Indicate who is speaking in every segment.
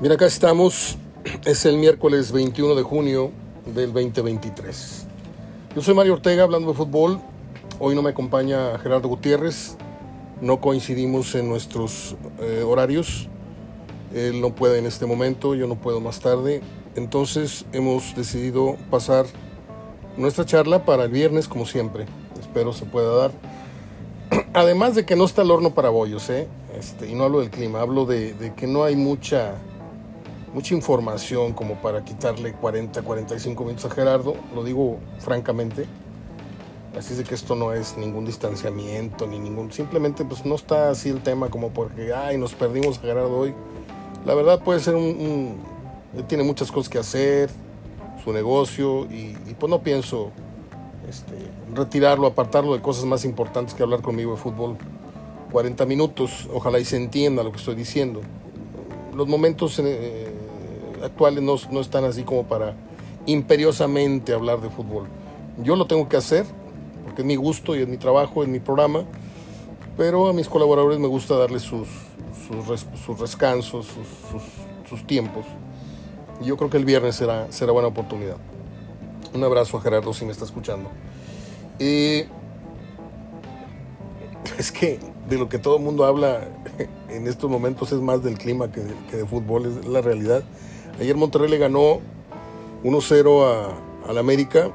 Speaker 1: Mira, acá estamos. Es el miércoles 21 de junio del 2023. Yo soy Mario Ortega hablando de fútbol. Hoy no me acompaña Gerardo Gutiérrez. No coincidimos en nuestros eh, horarios. Él no puede en este momento, yo no puedo más tarde. Entonces hemos decidido pasar nuestra charla para el viernes como siempre. Espero se pueda dar. Además de que no está el horno para bollos, ¿eh? Este, y no hablo del clima, hablo de, de que no hay mucha mucha información como para quitarle 40, 45 minutos a Gerardo, lo digo francamente. Así es de que esto no es ningún distanciamiento ni ningún, simplemente pues no está así el tema como porque, ay, nos perdimos a Gerardo hoy. La verdad puede ser un, él tiene muchas cosas que hacer, su negocio y, pues no pienso este, retirarlo, apartarlo de cosas más importantes que hablar conmigo de fútbol. 40 minutos, ojalá y se entienda lo que estoy diciendo. Los momentos eh, actuales no, no están así como para imperiosamente hablar de fútbol. Yo lo tengo que hacer porque es mi gusto y es mi trabajo, es mi programa, pero a mis colaboradores me gusta darles sus, sus, sus descansos, sus, sus, tiempos. Y yo creo que el viernes será, será buena oportunidad. Un abrazo a Gerardo si me está escuchando. Eh, es que de lo que todo el mundo habla en estos momentos es más del clima que de fútbol, es la realidad. Ayer Monterrey le ganó 1-0 al América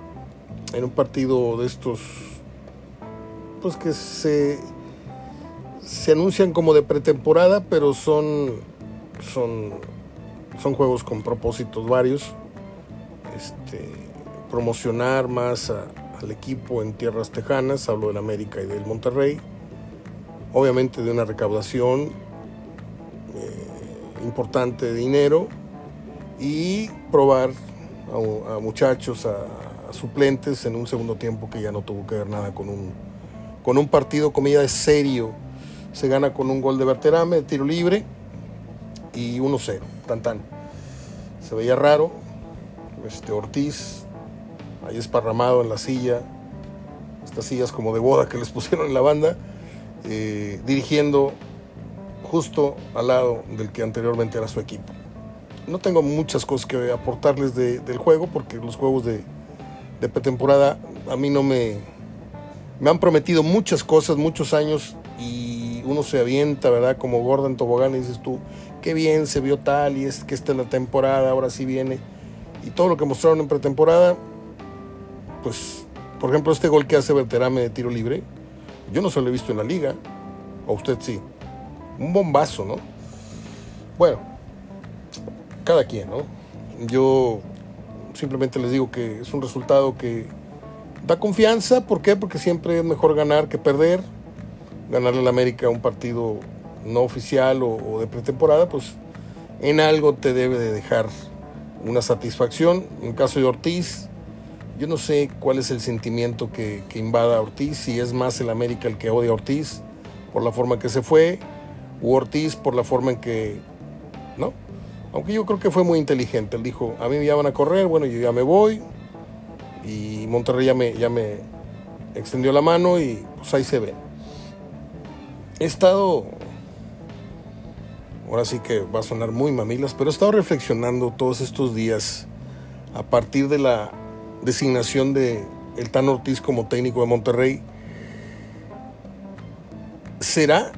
Speaker 1: en un partido de estos pues que se, se anuncian como de pretemporada, pero son, son, son juegos con propósitos varios. Este, promocionar más a, al equipo en tierras tejanas, hablo del América y del Monterrey. Obviamente de una recaudación eh, importante de dinero y probar a, muchachos, a, suplentes en un segundo tiempo que ya no tuvo que ver nada con un, con un partido, comida de serio. Se gana con un gol de Berterame, tiro libre y 1-0, tan tan. Se veía raro, este Ortiz ahí esparramado en la silla, estas sillas como de boda que les pusieron en la banda, eh, dirigiendo justo al lado del que anteriormente era su equipo no tengo muchas cosas que aportarles de, del juego porque los juegos de, de pretemporada a mí no me, me han prometido muchas cosas, muchos años y uno se avienta, ¿verdad? Como Gordon Tobogán y dices tú, qué bien se vio tal y es que esta es la temporada, ahora sí viene. Y todo lo que mostraron en pretemporada, pues, por ejemplo, este gol que hace Berterame de tiro libre, yo no se lo he visto en la liga, o usted sí. Un bombazo, ¿no? Bueno, cada quien, ¿no? Yo simplemente les digo que es un resultado que da confianza, ¿por qué? Porque siempre es mejor ganar que perder. Ganarle al América un partido no oficial o, de pretemporada, pues en algo te debe de dejar una satisfacción. En el caso de Ortiz, yo no sé cuál es el sentimiento que, invada a Ortiz, si es más el América el que odia a Ortiz por la forma en que se fue, o Ortiz por la forma en que. Aunque yo creo que fue muy inteligente. Él dijo, a mí ya van a correr, bueno, yo ya me voy. Y Monterrey ya me, ya me extendió la mano y pues ahí se ve. He estado, ahora sí que va a sonar muy mamilas, pero he estado reflexionando todos estos días a partir de la designación de el Tan Ortiz como técnico de Monterrey. ¿Será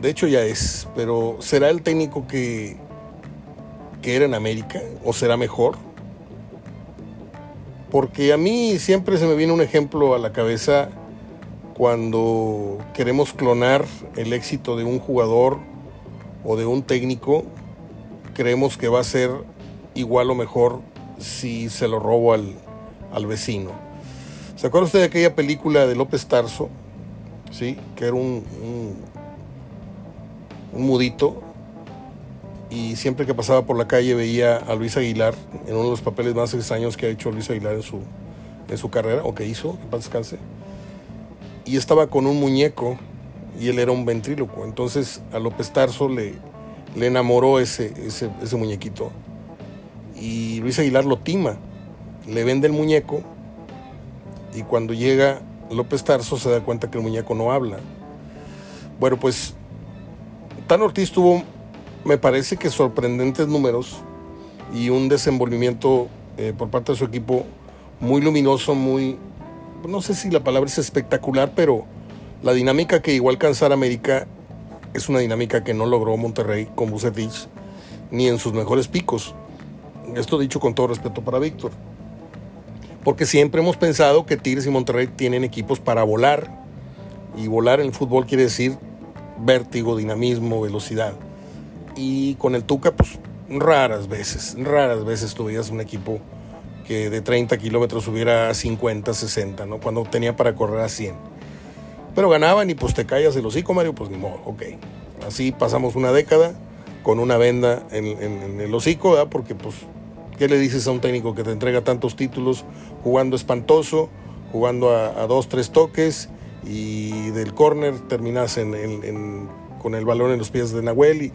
Speaker 1: de hecho ya es, pero ¿será el técnico que, que era en América o será mejor? Porque a mí siempre se me viene un ejemplo a la cabeza cuando queremos clonar el éxito de un jugador o de un técnico, creemos que va a ser igual o mejor si se lo robo al, al vecino. ¿Se acuerda usted de aquella película de López Tarso? ¿Sí? Que era un, un un mudito, y siempre que pasaba por la calle veía a Luis Aguilar en uno de los papeles más extraños que ha hecho Luis Aguilar en su, en su carrera, o que hizo, que paz descanse, y estaba con un muñeco y él era un ventríloco. Entonces a López Tarso le, enamoró ese, ese, ese muñequito y Luis Aguilar lo tima, le vende el muñeco y cuando llega López Tarso se da cuenta que el muñeco no habla. Bueno, pues Tan Ortiz tuvo me parece que sorprendentes números y un desenvolvimiento eh, por parte de su equipo muy luminoso, muy, no sé si la palabra es espectacular, pero la dinámica que igual alcanzar América es una dinámica que no logró Monterrey con Bucetich ni en sus mejores picos. Esto dicho con todo respeto para Víctor. Porque siempre hemos pensado que Tigres y Monterrey tienen equipos para volar. Y volar en el fútbol quiere decir vértigo, dinamismo, velocidad. Y con el Tuca, pues raras veces, raras veces tuvieras un equipo que de 30 kilómetros subiera a 50, 60, ¿no? Cuando tenía para correr a 100. Pero ganaban y pues te callas el hocico, Mario, pues ni modo, ok. Así pasamos una década con una venda en, el hocico, ¿verdad? Porque pues, ¿qué le dices a un técnico que te entrega tantos títulos jugando espantoso, jugando a, dos, tres toques y del córner terminas con el balón en los pies de Nahuel y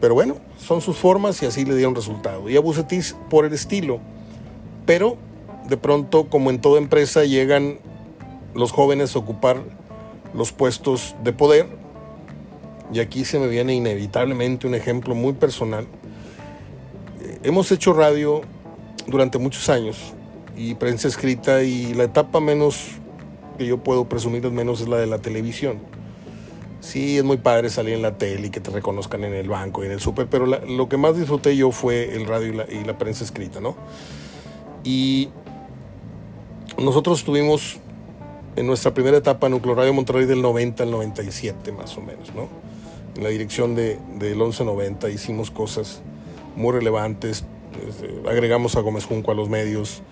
Speaker 1: pero bueno, son sus formas y así le dieron resultado. Y a Bucetis por el estilo. Pero de pronto, como en toda empresa, llegan los jóvenes a ocupar los puestos de poder. Y aquí se me viene inevitablemente un ejemplo muy personal. Eh, hemos hecho radio durante muchos años y prensa escrita y la etapa menos que yo puedo presumir es menos es la de la televisión sí es muy padre salir en la tele y que te reconozcan en el banco y en el súper, pero lo que más disfruté yo fue el radio y la, prensa escrita, ¿no? Y nosotros estuvimos en nuestra primera etapa en Nucleo Radio Monterrey del 90 al 97 más o menos, ¿no? En la dirección de, del 1190 hicimos cosas muy relevantes, este, agregamos a Gómez Junco a los medios,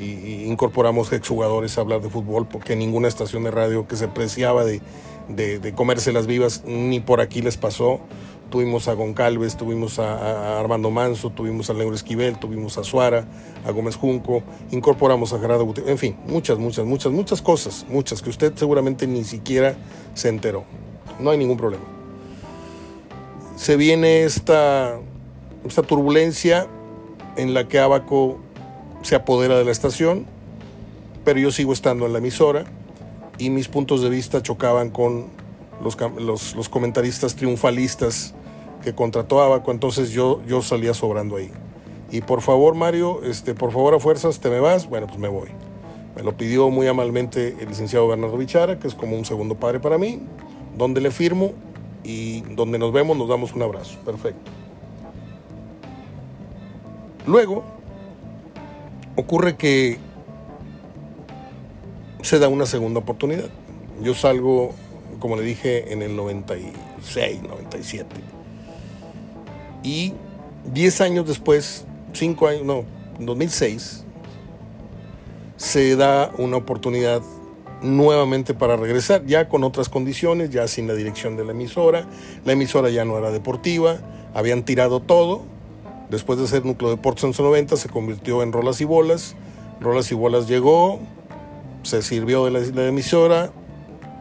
Speaker 1: y, incorporamos exjugadores a hablar de fútbol porque ninguna estación de radio que se preciaba de, de, comerse las vivas ni por aquí les pasó. Tuvimos a Goncalves, tuvimos a, Armando Manso, tuvimos a Leo Esquivel, tuvimos a Suara, a Gómez Junco, incorporamos a Gerardo Gutiérrez, en fin, muchas, muchas, muchas, muchas cosas, muchas que usted seguramente ni siquiera se enteró. No hay ningún problema. Se viene esta, esta turbulencia en la que Abaco se apodera de la estación, pero yo sigo estando en la emisora y mis puntos de vista chocaban con los, los, comentaristas triunfalistas que contrató Abaco, entonces yo, yo salía sobrando ahí. Y por favor, Mario, este, por favor a fuerzas, ¿te me vas? Bueno, pues me voy. Me lo pidió muy amablemente el licenciado Bernardo Bichara, que es como un segundo padre para mí, donde le firmo y donde nos vemos nos damos un abrazo. Perfecto. Luego, ocurre que se da una segunda oportunidad. Yo salgo, como le dije, en el 96, 97. Y 10 años después, 5 años, no, en 2006, se da una oportunidad nuevamente para regresar, ya con otras condiciones, ya sin la dirección de la emisora. La emisora ya no era deportiva, habían tirado todo, Después de ser núcleo de deportes en los 90, se convirtió en Rolas y Bolas. Rolas y Bolas llegó, se sirvió de la, emisora,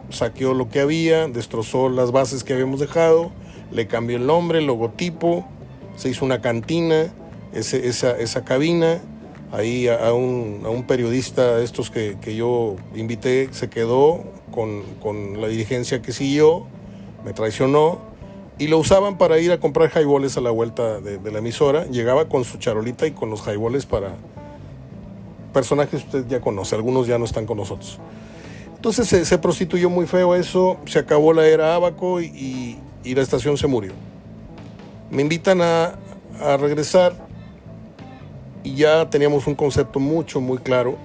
Speaker 1: saqueó lo que había, destrozó las bases que habíamos dejado, le cambió el nombre, el logotipo, se hizo una cantina, esa, esa cabina. Ahí a, un, periodista de estos que, yo invité se quedó con, con la dirigencia que siguió, me traicionó y lo usaban para ir a comprar jaiboles a la vuelta de, la emisora. Llegaba con su charolita y con los jaiboles para personajes que usted ya conoce, algunos ya no están con nosotros. Entonces se, prostituyó muy feo eso, se acabó la era Abaco y, la estación se murió. Me invitan a, a regresar y ya teníamos un concepto mucho, muy claro.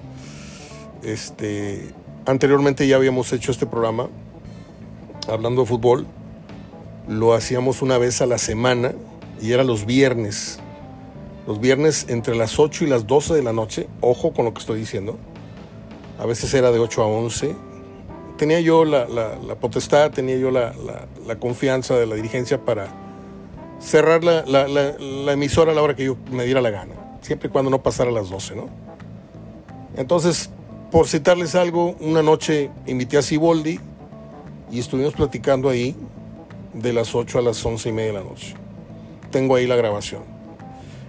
Speaker 1: Este, anteriormente ya habíamos hecho este programa hablando de fútbol lo hacíamos una vez a la semana y era los viernes. Los viernes entre las 8 y las 12 de la noche, ojo con lo que estoy diciendo. A veces era de 8 a 11. Tenía yo la, potestad, tenía yo la, confianza de la dirigencia para cerrar la, emisora a la hora que yo me diera la gana, siempre y cuando no pasara las 12, ¿no? Entonces, por citarles algo, una noche invité a Siboldi y estuvimos platicando ahí de las 8 a las 11 y media de la noche. Tengo ahí la grabación.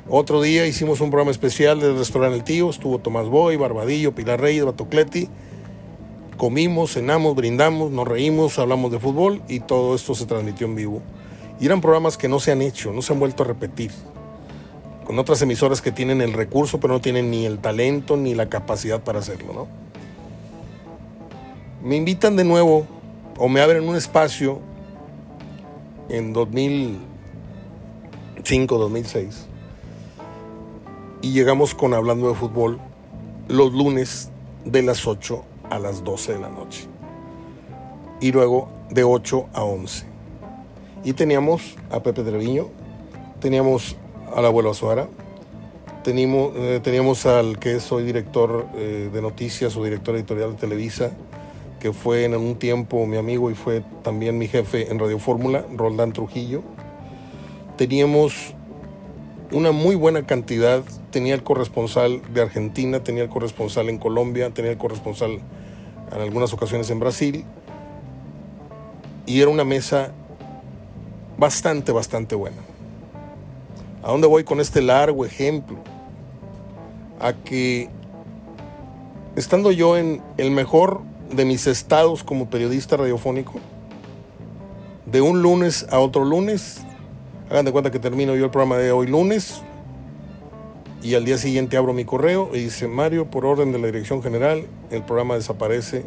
Speaker 1: Otro día hicimos un programa especial del restaurante El Tío, estuvo Tomás Boy, Barbadillo, Pilar Reyes, Batocleti. Comimos, cenamos, brindamos, nos reímos, hablamos de fútbol y todo esto se transmitió en vivo. Y eran programas que no se han hecho, no se han vuelto a repetir. Con otras emisoras que tienen el recurso, pero no tienen ni el talento ni la capacidad para hacerlo, ¿no? Me invitan de nuevo o me abren un espacio en 2005, 2006. Y llegamos con Hablando de Fútbol los lunes de las 8 a las 12 de la noche. Y luego de 8 a 11. Y teníamos a Pepe Treviño, teníamos al abuelo Azuara, teníamos, eh, teníamos al que es hoy director eh, de noticias o director editorial de Televisa, que fue en un tiempo mi amigo y fue también mi jefe en Radio Fórmula, Roldán Trujillo. Teníamos una muy buena cantidad, tenía el corresponsal de Argentina, tenía el corresponsal en Colombia, tenía el corresponsal en algunas ocasiones en Brasil, y era una mesa bastante, bastante buena. ¿A dónde voy con este largo ejemplo? A que estando yo en el mejor de mis estados como periodista radiofónico, de un lunes a otro lunes, hagan de cuenta que termino yo el programa de hoy lunes, y al día siguiente abro mi correo y dice, Mario, por orden de la Dirección General, el programa desaparece.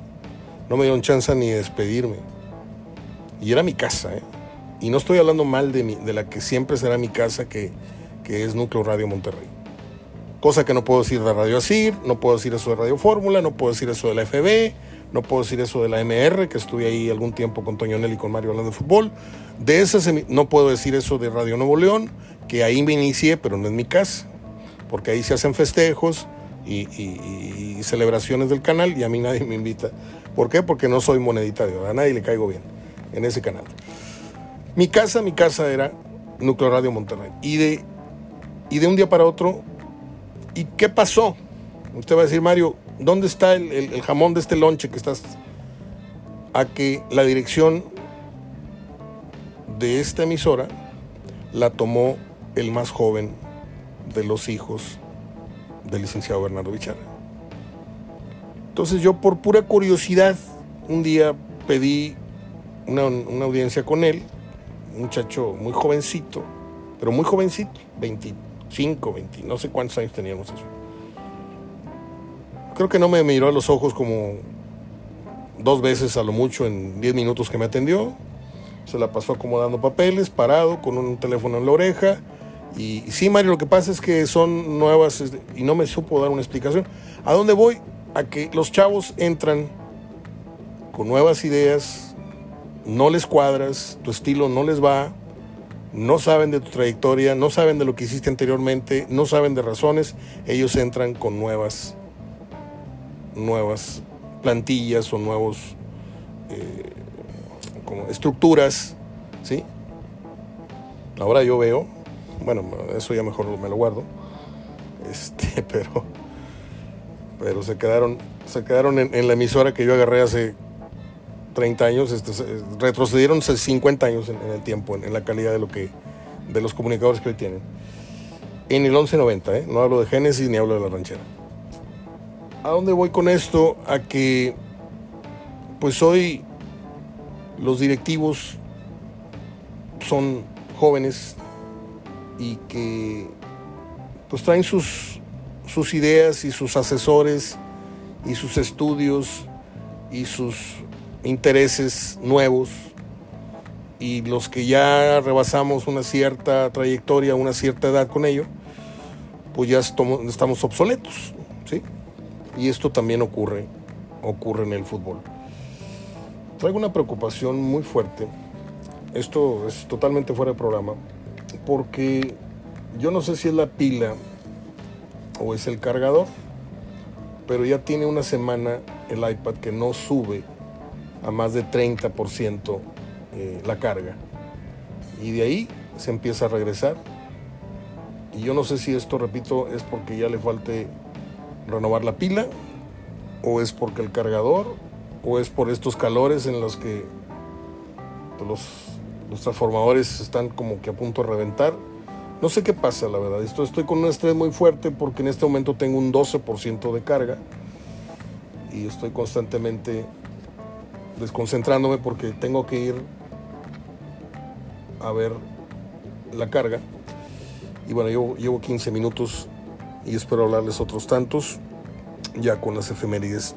Speaker 1: No me dieron chance ni de despedirme. Y era mi casa, ¿eh? Y no estoy hablando mal de, mi, de la que siempre será mi casa, que, que es Núcleo Radio Monterrey. Cosa que no puedo decir de Radio Asir, no puedo decir eso de Radio Fórmula, no puedo decir eso de la FB, no puedo decir eso de la MR, que estuve ahí algún tiempo con Toño Nelly y con Mario hablando de fútbol. De esas, no puedo decir eso de Radio Nuevo León, que ahí me inicié, pero no es mi casa, porque ahí se hacen festejos y, celebraciones del canal y a mí nadie me invita. ¿Por qué? Porque no soy moneditario, a nadie le caigo bien en ese canal. Mi casa, mi casa era Núcleo Radio Monterrey. Y de, y de un día para otro, ¿y qué pasó? Usted va a decir, Mario, ¿dónde está el, jamón de este lonche que estás? A que la dirección de esta emisora la tomó el más joven de los hijos del licenciado Bernardo Bichara. Entonces yo por pura curiosidad un día pedí una, una audiencia con él un muchacho muy jovencito, pero muy jovencito, 25, 20, no sé cuántos años teníamos eso. Creo que no me miró a los ojos como dos veces a lo mucho en 10 minutos que me atendió. Se la pasó acomodando papeles, parado, con un teléfono en la oreja. Y, sí, Mario, lo que pasa es que son nuevas y no me supo dar una explicación. ¿A dónde voy? A que los chavos entran con nuevas ideas, no les cuadras, tu estilo no les va, no saben de tu trayectoria, no saben de lo que hiciste anteriormente, no saben de razones, ellos entran con nuevas, nuevas plantillas o nuevos eh, como estructuras, ¿sí? Ahora yo veo, bueno, eso ya mejor me lo guardo, este, pero, pero se quedaron, se quedaron en la emisora que yo agarré hace 30 años, este, retrocedieron 50 años en, el tiempo, en, la calidad de lo que de los comunicadores que hoy tienen. En el 1190, ¿eh? no hablo de Génesis ni hablo de la ranchera. ¿A dónde voy con esto? A que, pues hoy los directivos son jóvenes y que pues traen sus, sus ideas y sus asesores y sus estudios y sus intereses nuevos y los que ya rebasamos una cierta trayectoria, una cierta edad con ello, pues ya estamos obsoletos, ¿sí? Y esto también ocurre, ocurre en el fútbol. Traigo una preocupación muy fuerte, esto es totalmente fuera de programa, porque yo no sé si es la pila o es el cargador, pero ya tiene una semana el iPad que no sube a más de 30% eh, la carga. Y de ahí se empieza a regresar. Y yo no sé si esto, repito, es porque ya le falte renovar la pila, o es porque el cargador, o es por estos calores en los que los, los transformadores están como que a punto de reventar. No sé qué pasa, la verdad. Esto, estoy con un estrés muy fuerte porque en este momento tengo un 12% de carga y estoy constantemente desconcentrándome porque tengo que ir a ver la carga. Y bueno, yo llevo 15 minutos y espero hablarles otros tantos, ya con las efemérides.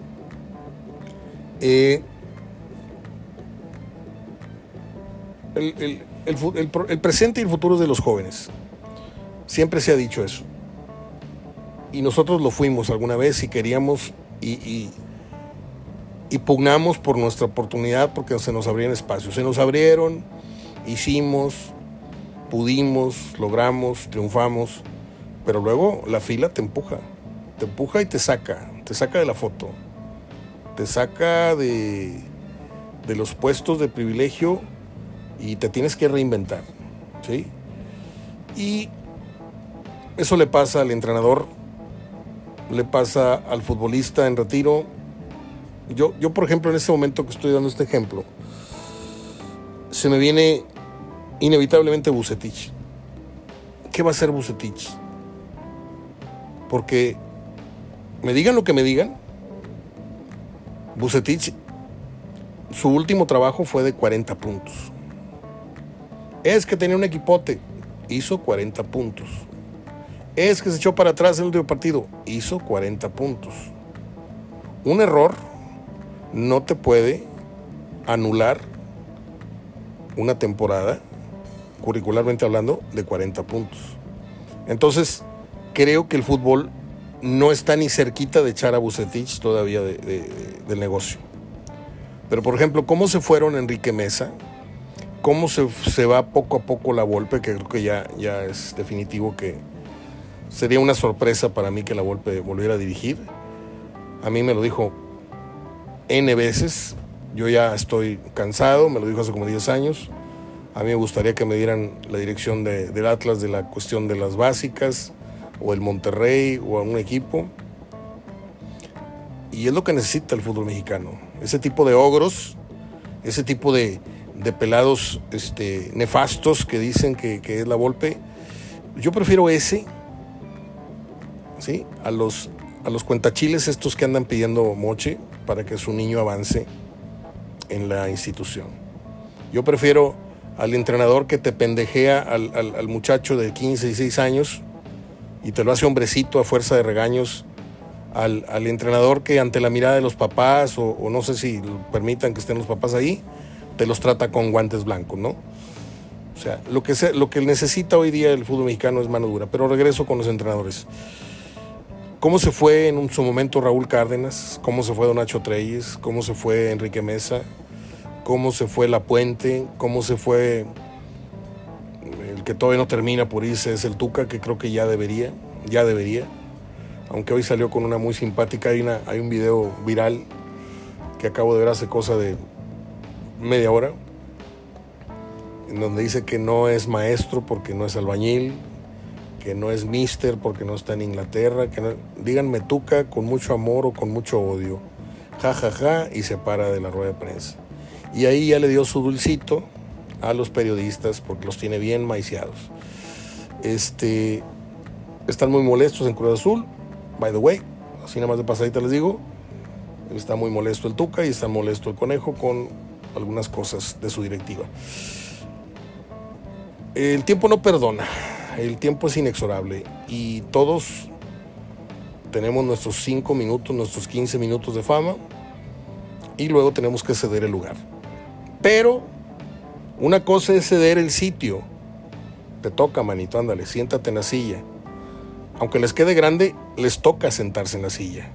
Speaker 1: Eh, el, presente y el futuro de los jóvenes. Siempre se ha dicho eso. Y nosotros lo fuimos alguna vez y queríamos y, y, pugnamos por nuestra oportunidad porque se nos abrían espacios. Se nos abrieron, hicimos, pudimos, logramos, triunfamos, pero luego la fila te empuja, te empuja y te saca, te saca de la foto, te saca de, de los puestos de privilegio y te tienes que reinventar. ¿sí? Y eso le pasa al entrenador, le pasa al futbolista en retiro. Yo, yo, por ejemplo, en este momento que estoy dando este ejemplo, se me viene inevitablemente Bucetich. ¿Qué va a hacer Bucetich? Porque me digan lo que me digan, Bucetich, su último trabajo fue de 40 puntos. Es que tenía un equipote, hizo 40 puntos. Es que se echó para atrás en el último partido, hizo 40 puntos. Un error no te puede anular una temporada, curricularmente hablando, de 40 puntos. Entonces, creo que el fútbol no está ni cerquita de echar a Bucetich todavía del negocio. Pero, por ejemplo, ¿cómo se fueron Enrique Mesa? cómo se, va poco a poco la Volpe, que creo que ya, ya es definitivo que sería una sorpresa para mí que la Volpe volviera a dirigir. A mí me lo dijo N veces, yo ya estoy cansado, me lo dijo hace como 10 años. A mí me gustaría que me dieran la dirección del Atlas de la cuestión de las básicas, o el Monterrey, o a un equipo. Y es lo que necesita el fútbol mexicano. Ese tipo de ogros, ese tipo de, de pelados este, nefastos que dicen que, es la Volpe. Yo prefiero ese, ¿sí? A los, a los cuentachiles estos que andan pidiendo moche para que su niño avance en la institución. Yo prefiero al entrenador que te pendejea al, muchacho de 15, 16 años y te lo hace hombrecito a fuerza de regaños, al, entrenador que ante la mirada de los papás, o, no sé si permitan que estén los papás ahí, te los trata con guantes blancos, ¿no? O sea, lo que, lo que necesita hoy día el fútbol mexicano es mano dura. Pero regreso con los entrenadores. ¿Cómo se fue en su momento Raúl Cárdenas? ¿Cómo se fue Don Nacho Treyes? ¿Cómo se fue Enrique Mesa? ¿Cómo se fue La Puente? ¿Cómo se fue que todavía no termina por irse? Es el Tuca, que creo que ya debería, ya debería. Aunque hoy salió con una muy simpática, hay, una, hay un video viral que acabo de ver hace cosa de media hora, en donde dice que no es maestro porque no es albañil, que no es mister porque no está en Inglaterra, que no, díganme tuca con mucho amor o con mucho odio, ja ja ja, y se para de la rueda de prensa. Y ahí ya le dio su dulcito a los periodistas porque los tiene bien maiciados. Este, están muy molestos en Cruz Azul, by the way, así nada más de pasadita les digo, está muy molesto el Tuca y está molesto el Conejo con algunas cosas de su directiva. El tiempo no perdona, el tiempo es inexorable y todos tenemos nuestros 5 minutos, nuestros 15 minutos de fama y luego tenemos que ceder el lugar. Pero una cosa es ceder el sitio. Te toca, manito, ándale, siéntate en la silla. Aunque les quede grande, les toca sentarse en la silla.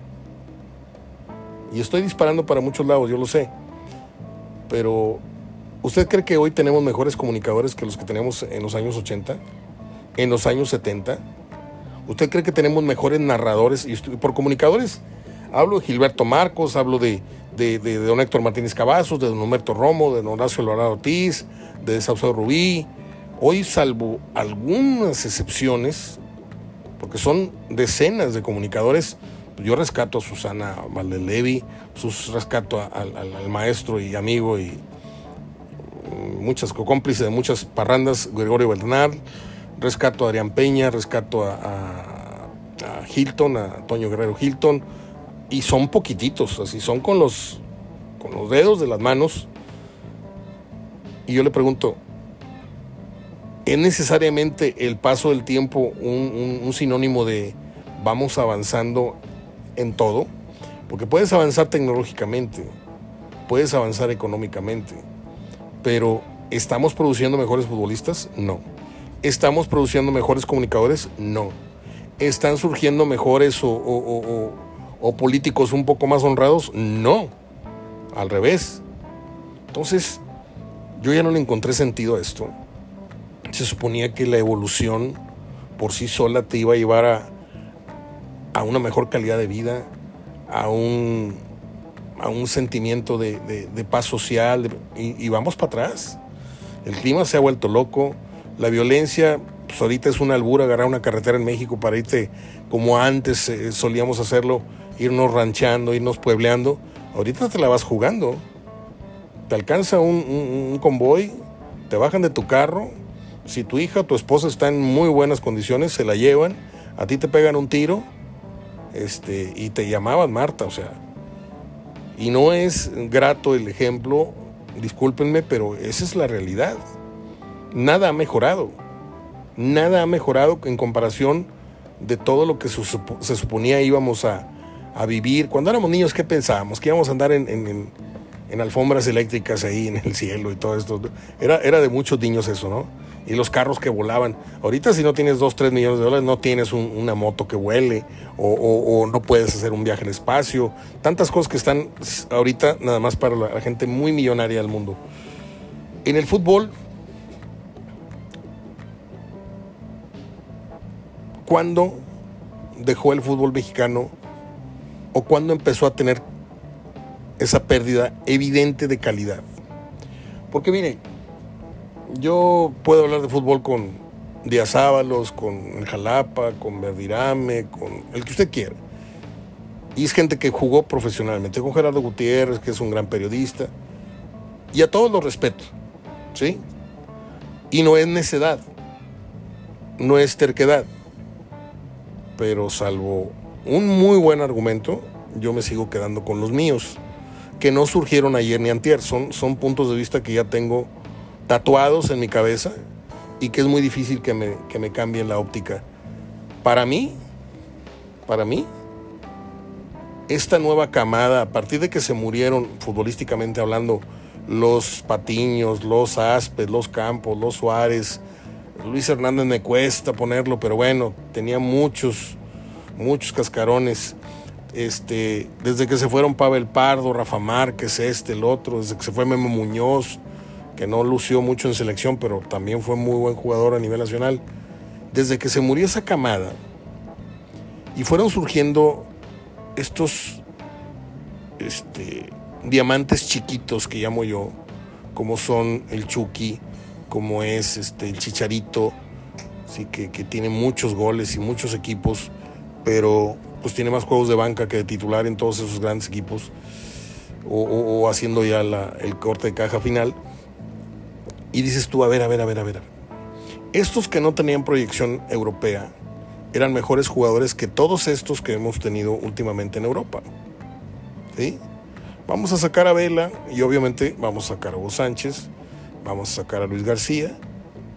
Speaker 1: Y estoy disparando para muchos lados, yo lo sé pero ¿usted cree que hoy tenemos mejores comunicadores que los que teníamos en los años 80? ¿En los años 70? ¿Usted cree que tenemos mejores narradores? Y por comunicadores hablo de Gilberto Marcos, hablo de, don Héctor Martínez Cavazos, de don Humberto Romo, de don Horacio Alvarado Ortiz, de Saucedo Rubí. Hoy, salvo algunas excepciones, porque son decenas de comunicadores, yo rescato a Susana Valdelevi, sus, rescato al, maestro y amigo y mm, muchas cómplices de muchas parrandas, Gregorio Bernard, rescato a Adrián Peña, rescato a, Hilton, a Toño Guerrero Hilton, y son poquititos, así son con los, con los dedos de las manos. Y yo le pregunto, ¿Es necesariamente el paso del tiempo un, sinónimo de vamos avanzando en todo? Porque puedes avanzar tecnológicamente, puedes avanzar económicamente, pero ¿estamos produciendo mejores futbolistas? No. ¿Estamos produciendo mejores comunicadores? No. ¿Están surgiendo mejores o, o políticos un poco más honrados? No. Al revés. Entonces, yo ya no le encontré sentido a esto se suponía que la evolución por sí sola te iba a llevar a, una mejor calidad de vida, a un, a un sentimiento de, paz social, y, vamos para atrás. El clima se ha vuelto loco, la violencia, pues ahorita es una albura agarrar una carretera en México para irte como antes eh, solíamos hacerlo, irnos ranchando, irnos puebleando. Ahorita te la vas jugando. Te alcanza un convoy, te bajan de tu carro, si tu hija o tu esposa está en muy buenas condiciones, se la llevan, a ti te pegan un tiro, este, y te llamaban Marta, o sea. Y no es grato el ejemplo, discúlpenme, pero esa es la realidad. Nada ha mejorado. Nada ha mejorado en comparación de todo lo que se suponía íbamos a, vivir. Cuando éramos niños, ¿qué pensábamos? Que íbamos a andar en, alfombras eléctricas ahí en el cielo y todo esto. Era, era de muchos niños eso, ¿no? y los carros que volaban. Ahorita si no tienes 2, 3 millones de dólares, no tienes una moto que vuele o, no puedes hacer un viaje al espacio. Tantas cosas que están ahorita nada más para la, gente muy millonaria del mundo. En el fútbol, ¿cuándo dejó el fútbol mexicano o cuándo empezó a tener esa pérdida evidente de calidad? Porque mire, yo puedo hablar de fútbol con Díaz Ábalos, con Jalapa, con Verdirame, con el que usted quiera. Y es gente que jugó profesionalmente, con Gerardo Gutiérrez, que es un gran periodista. Y a todos los respeto, ¿sí? Y no es necedad, no es terquedad. Pero salvo un muy buen argumento, yo me sigo quedando con los míos, que no surgieron ayer ni antier, son, son puntos de vista que ya tengo tatuados en mi cabeza y que es muy difícil que me, que me cambien la óptica. Para mí, para mí, esta nueva camada, a partir de que se murieron futbolísticamente hablando, los Patiños, los Aspes, los Campos, los Suárez, Luis Hernández me cuesta ponerlo, pero bueno, tenía muchos, muchos cascarones. Este, desde que se fueron Pavel Pardo, Rafa Márquez, este, el otro, desde que se fue Memo Muñoz, que no lució mucho en selección, pero también fue muy buen jugador a nivel nacional. Desde que se murió esa camada y fueron surgiendo estos este, diamantes chiquitos que llamo yo, como son el Chucky, como es este, el Chicharito, sí, que, tiene muchos goles y muchos equipos, pero pues tiene más juegos de banca que de titular en todos esos grandes equipos, o, haciendo ya el corte de caja final. Y dices tú, a ver, a ver, a ver, a ver. Estos que no tenían proyección europea eran mejores jugadores que todos estos que hemos tenido últimamente en Europa. ¿Sí? Vamos a sacar a Vela y obviamente vamos a sacar a Hugo Sánchez, vamos a sacar a Luis García,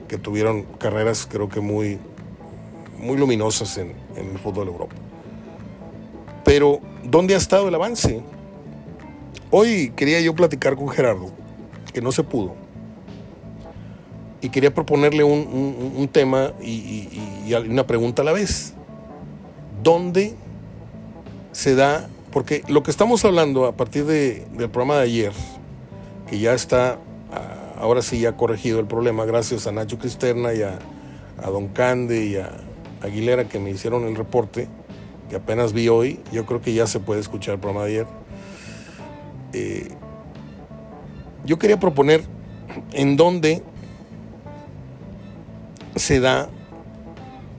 Speaker 1: que tuvieron carreras creo que muy, muy luminosas en, el fútbol de Europa. Pero, ¿dónde ha estado el avance? Hoy quería yo platicar con Gerardo, que no se pudo y quería proponerle un, tema y, una pregunta a la vez. ¿Dónde se da? Porque lo que estamos hablando a partir del programa de ayer, que ya está, ah, ahora sí ya corregido el problema, gracias a Nacho Cristerna y a, Don Cande y a Aguilera que me hicieron el reporte, que apenas vi hoy, yo creo que ya se puede escuchar el programa de ayer. Eh, yo quería proponer en dónde se da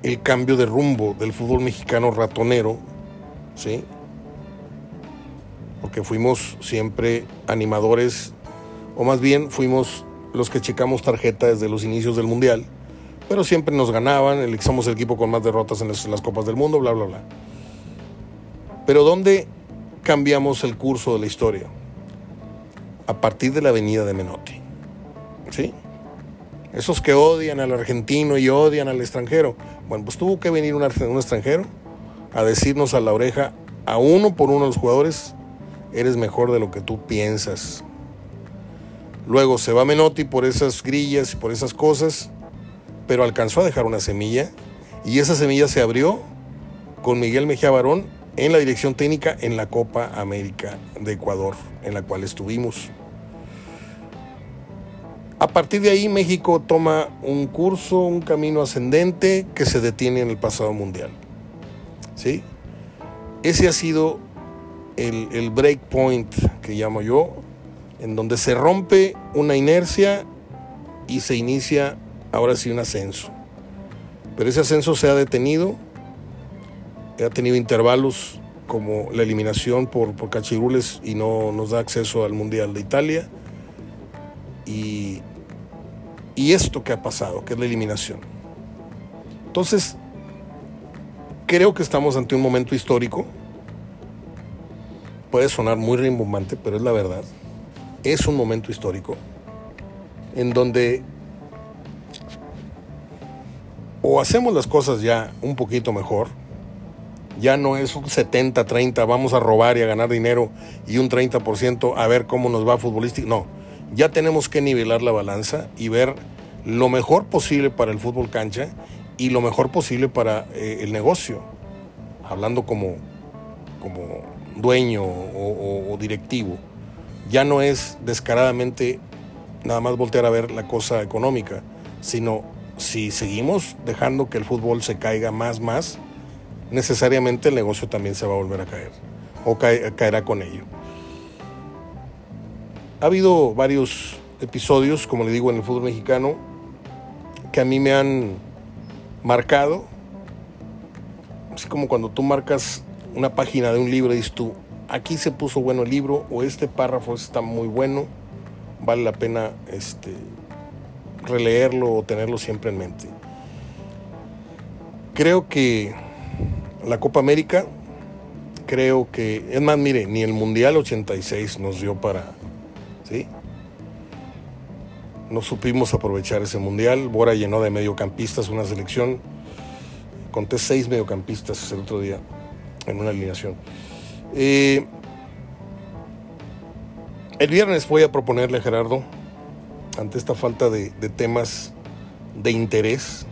Speaker 1: el cambio de rumbo del fútbol mexicano ratonero, ¿sí? Porque fuimos siempre animadores, o más bien fuimos los que checamos tarjeta desde los inicios del Mundial, pero siempre nos ganaban, somos el equipo con más derrotas en las, Copas del Mundo, bla, bla, bla. Pero ¿dónde cambiamos el curso de la historia? A partir de la avenida de Menotti, ¿sí? Esos que odian al argentino y odian al extranjero. Bueno, pues tuvo que venir un, un extranjero a decirnos a la oreja, a uno por uno de los jugadores, eres mejor de lo que tú piensas. Luego se va Menotti por esas grillas y por esas cosas, pero alcanzó a dejar una semilla y esa semilla se abrió con Miguel Mejía Barón en la dirección técnica en la Copa América de Ecuador, en la cual estuvimos. A partir de ahí México toma un curso, un camino ascendente que se detiene en el pasado mundial. ¿Sí? Ese ha sido el, el break point que llamo yo, en donde se rompe una inercia y se inicia ahora sí un ascenso. Pero ese ascenso se ha detenido, ha tenido intervalos como la eliminación por, por cachirules y no nos da acceso al Mundial de Italia. Y, y esto que ha pasado, que es la eliminación. Entonces, creo que estamos ante un momento histórico. Puede sonar muy rimbombante, pero es la verdad. Es un momento histórico en donde hacemos las cosas ya un poquito mejor, ya no es un 70-30, vamos a robar y a ganar dinero y un 30% a ver cómo nos va futbolístico. No, ya tenemos que nivelar la balanza y ver lo mejor posible para el fútbol cancha y lo mejor posible para eh, el negocio, hablando como, como dueño o, o directivo. Ya no es descaradamente nada más voltear a ver la cosa económica, sino si seguimos dejando que el fútbol se caiga más, más, necesariamente el negocio también se va a volver a caer o caerá con ello. Ha habido varios episodios, como le digo, en el fútbol mexicano que a mí me han marcado. Así como cuando tú marcas una página de un libro y dices tú, aquí se puso bueno el libro o este párrafo está muy bueno, vale la pena este, releerlo o tenerlo siempre en mente. Creo que la Copa América, creo que, es más, mire, ni el Mundial 86 nos dio para, ¿sí? No supimos aprovechar ese Mundial. Bora llenó de mediocampistas una selección. Conté seis mediocampistas el otro día en una alineación. Eh, el viernes voy a proponerle a Gerardo ante esta falta de, temas de interés,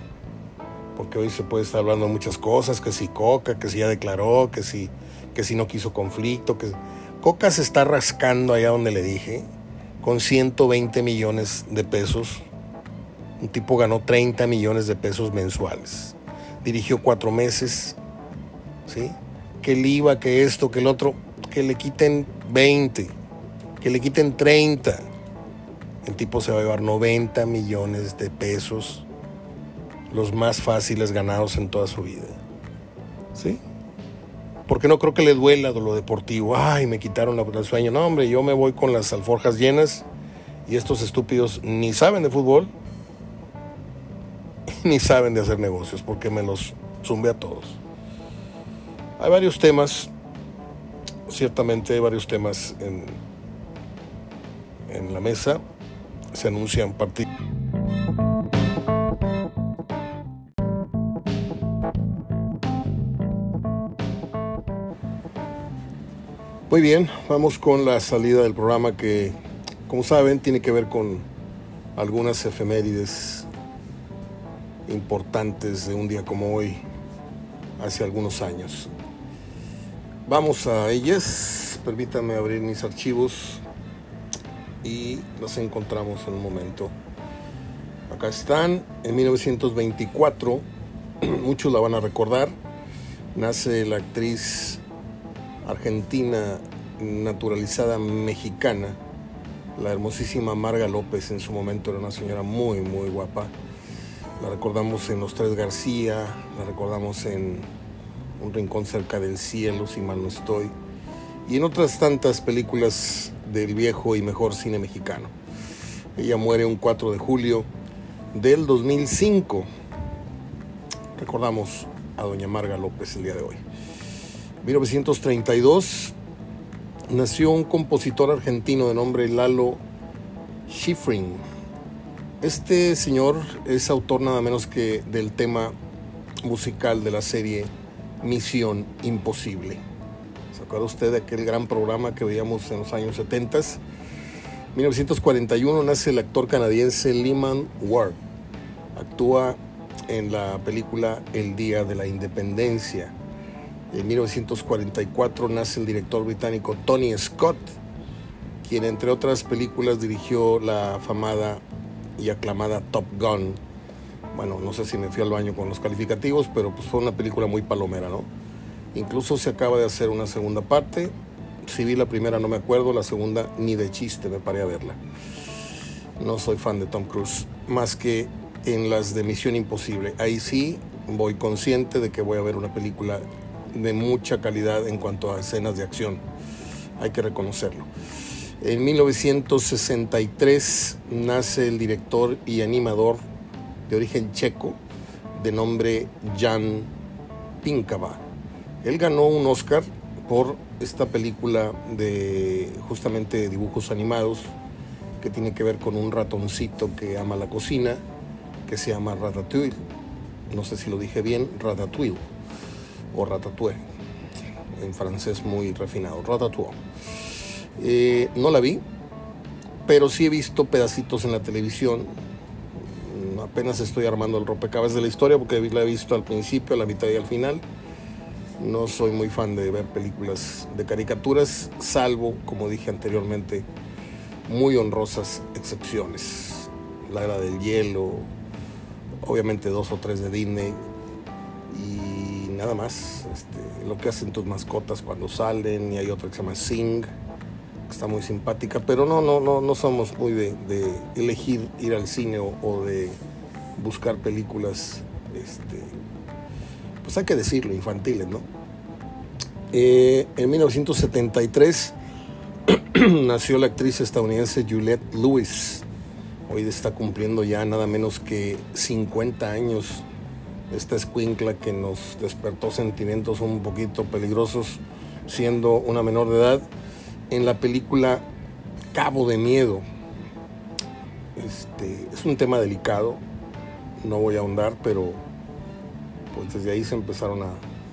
Speaker 1: porque hoy se puede estar hablando de muchas cosas, que si Coca, que si ya declaró, que si, que si no quiso conflicto, que Coca se está rascando allá donde le dije, con 120 millones de pesos. Un tipo ganó 30 millones de pesos mensuales. Dirigió cuatro meses, ¿sí? Que el IVA, que esto, que el otro, que le quiten 20, que le quiten 30 el tipo se va a llevar 90 millones de pesos, los más fáciles ganados en toda su vida. ¿Sí? Porque no creo que le duela lo deportivo. Ay, me quitaron el sueño. No, hombre, yo me voy con las alforjas llenas y estos estúpidos ni saben de fútbol ni saben de hacer negocios porque me los zumbe a todos. Hay varios temas, ciertamente hay varios temas en, en la mesa se anuncian partidos. Muy bien, vamos con la salida del programa que, como saben, tiene que ver con algunas efemérides importantes de un día como hoy, hace algunos años. Vamos a ellas, permítanme abrir mis archivos y los encontramos en un momento. Acá están, en 1924, muchos la van a recordar, nace la actriz argentina naturalizada mexicana, la hermosísima Marga López, en su momento era una señora muy, muy guapa. La recordamos en Los Tres García, la recordamos en Un Rincón cerca del cielo, si mal no estoy, y en otras tantas películas del viejo y mejor cine mexicano. Ella muere un 4 de julio del 2005. Recordamos a doña Marga López el día de hoy. 1932 nació un compositor argentino de nombre Lalo Schifrin. Este señor es autor nada menos que del tema musical de la serie Misión Imposible. ¿Se acuerda usted de aquel gran programa que veíamos en los años 70? 1941 nace el actor canadiense Lyman Ward. Actúa en la película El Día de la Independencia. En 1944 nace el director británico Tony Scott, quien entre otras películas dirigió la afamada y aclamada Top Gun. Bueno, no sé si me fui al baño con los calificativos, pero pues fue una película muy palomera, ¿no? Incluso se acaba de hacer una segunda parte. Si vi la primera no me acuerdo, la segunda ni de chiste me paré a verla. No soy fan de Tom Cruise, más que en las de Misión Imposible. Ahí sí voy consciente de que voy a ver una película de mucha calidad en cuanto a escenas de acción. Hay que reconocerlo. En 1963 nace el director y animador de origen checo de nombre Jan Pinkava. Él ganó un Oscar por esta película de justamente dibujos animados que tiene que ver con un ratoncito que ama la cocina que se llama Ratatouille. No sé si lo dije bien, Ratatouille o Ratatouille, en francés muy refinado, Ratatouille. Eh, no la vi, pero sí he visto pedacitos en la televisión. Apenas estoy armando el rompecabezas de la historia porque la he visto al principio, a la mitad y al final. No soy muy fan de ver películas de caricaturas, salvo, como dije anteriormente, muy honrosas excepciones. La era del hielo, obviamente dos o tres de Disney y nada más. Este, lo que hacen tus mascotas cuando salen y hay otra que se llama Sing, que está muy simpática, pero no, no, no, no somos muy de, elegir ir al cine o, de buscar películas, este, pues hay que decirlo, infantiles, ¿no? Eh, en 1973 nació la actriz estadounidense Juliette Lewis Hoy está cumpliendo ya nada menos que 50 años esta escuincla que nos despertó sentimientos un poquito peligrosos siendo una menor de edad en la película Cabo de Miedo. Este, es un tema delicado, no voy a ahondar, pero pues desde ahí se empezaron a,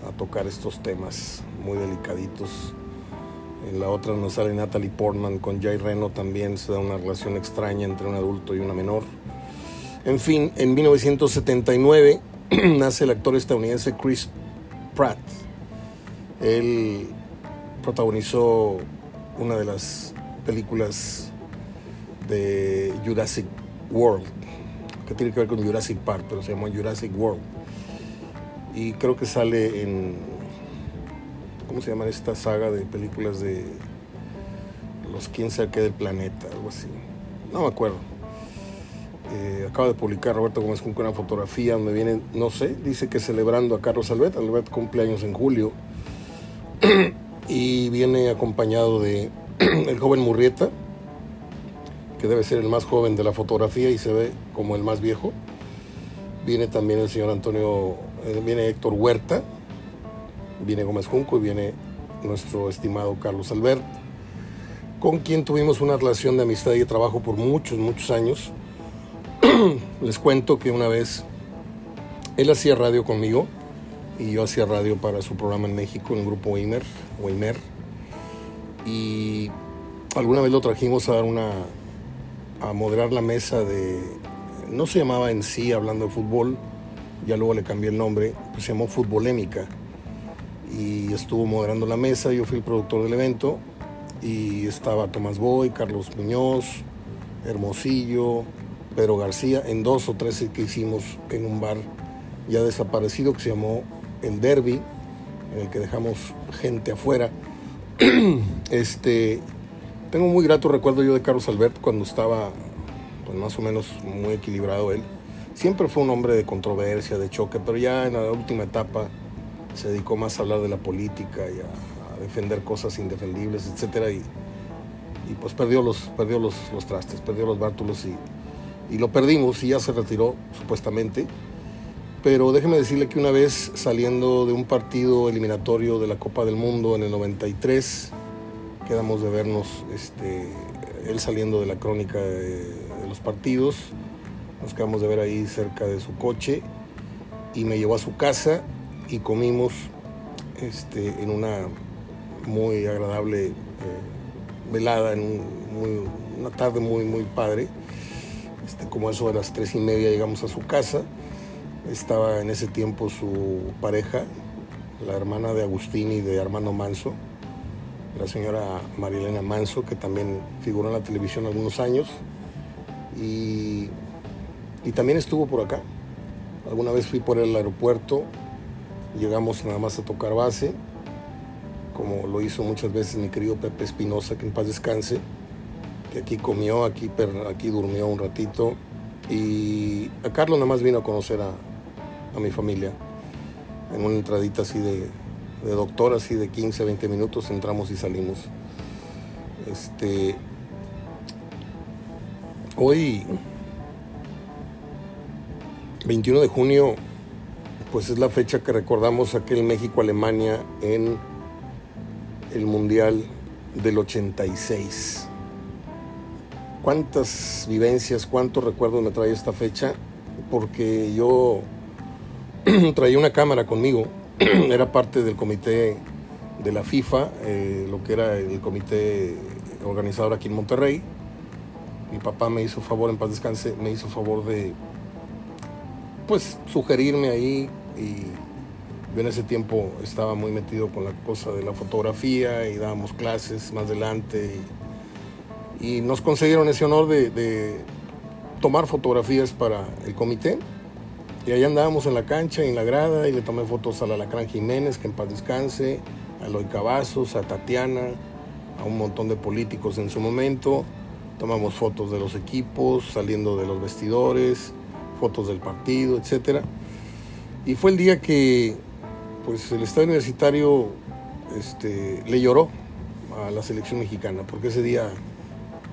Speaker 1: a tocar estos temas muy delicaditos en la otra nos sale Natalie Portman con Jay Reno también, se da una relación extraña entre un adulto y una menor. En fin, en 1979 nace el actor estadounidense Chris Pratt. Él protagonizó una de las películas de Jurassic World, que tiene que ver con Jurassic Park, pero se llamó Jurassic World. Y creo que sale en ¿cómo se llama esta saga de películas de los quién sabe qué del planeta? Algo así. No me acuerdo. Eh, acaba de publicar Roberto Gómez con una fotografía donde viene, no sé, dice que celebrando a Carlos Albert. Albert cumpleaños en julio. y viene acompañado de el joven Murrieta, que debe ser el más joven de la fotografía y se ve como el más viejo. Viene también el señor Antonio, eh, viene Héctor Huerta, viene Gómez Junco y viene nuestro estimado Carlos Albert, con quien tuvimos una relación de amistad y de trabajo por muchos, muchos años. Les cuento que una vez él hacía radio conmigo y yo hacía radio para su programa en México, en el grupo Weimer, Weimer. Y alguna vez lo trajimos a dar una a moderar la mesa de no se llamaba en sí hablando de fútbol, ya luego le cambié el nombre, pues se llamó Futbolémica y estuvo moderando la mesa, yo fui el productor del evento y estaba Tomás Boy, Carlos Muñoz, Hermosillo, Pedro García, en dos o tres que hicimos en un bar ya desaparecido que se llamó El Derby, en el que dejamos gente afuera. este, tengo muy grato recuerdo yo de Carlos Albert cuando estaba pues, más o menos muy equilibrado él. Siempre fue un hombre de controversia, de choque, pero ya en la última etapa se dedicó más a hablar de la política y a, defender cosas indefendibles, etcétera, y, pues perdió los, perdió los, los trastes, perdió los bártulos y, y, lo perdimos y ya se retiró supuestamente. Pero déjeme decirle que una vez saliendo de un partido eliminatorio de la Copa del Mundo en el 93, quedamos de vernos, este, él saliendo de la crónica de los partidos, Nos quedamos de ver ahí cerca de su coche y me llevó a su casa y comimos este, en una muy agradable eh, velada, en una tarde muy, muy padre. Este, como eso de las tres y media llegamos a su casa. Estaba en ese tiempo su pareja, la hermana de Agustín y de Armando Manso, la señora Marilena Manso, que también figuró en la televisión algunos años. Y, y también estuvo por acá. Alguna vez fui por el aeropuerto, llegamos nada más a tocar base, como lo hizo muchas veces mi querido Pepe Espinosa, que en paz descanse, que aquí comió, aquí, aquí durmió un ratito. Y a Carlos nada más vino a conocer a, a mi familia en una entradita así de, de doctor, así de 15, 20 minutos, entramos y salimos. Este, hoy, 21 de junio, pues es la fecha que recordamos aquel México-Alemania en el Mundial del 86. ¿Cuántas vivencias, cuántos recuerdos me trae esta fecha? Porque yo traía una cámara conmigo, era parte del comité de la FIFA, eh, lo que era el comité organizador aquí en Monterrey. Mi papá me hizo favor, en paz descanse, me hizo favor de pues sugerirme ahí y yo en ese tiempo estaba muy metido con la cosa de la fotografía y dábamos clases más adelante y, nos concedieron ese honor de, tomar fotografías para el comité y ahí andábamos en la cancha, en la grada, y le tomé fotos a la Lacrán Jiménez, que en paz descanse, a Loy Cavazos, a Tatiana, a un montón de políticos en su momento. Tomamos fotos de los equipos, saliendo de los vestidores, fotos del partido, etc. Y fue el día que pues, el Estado Universitario este, le lloró a la selección mexicana, porque ese día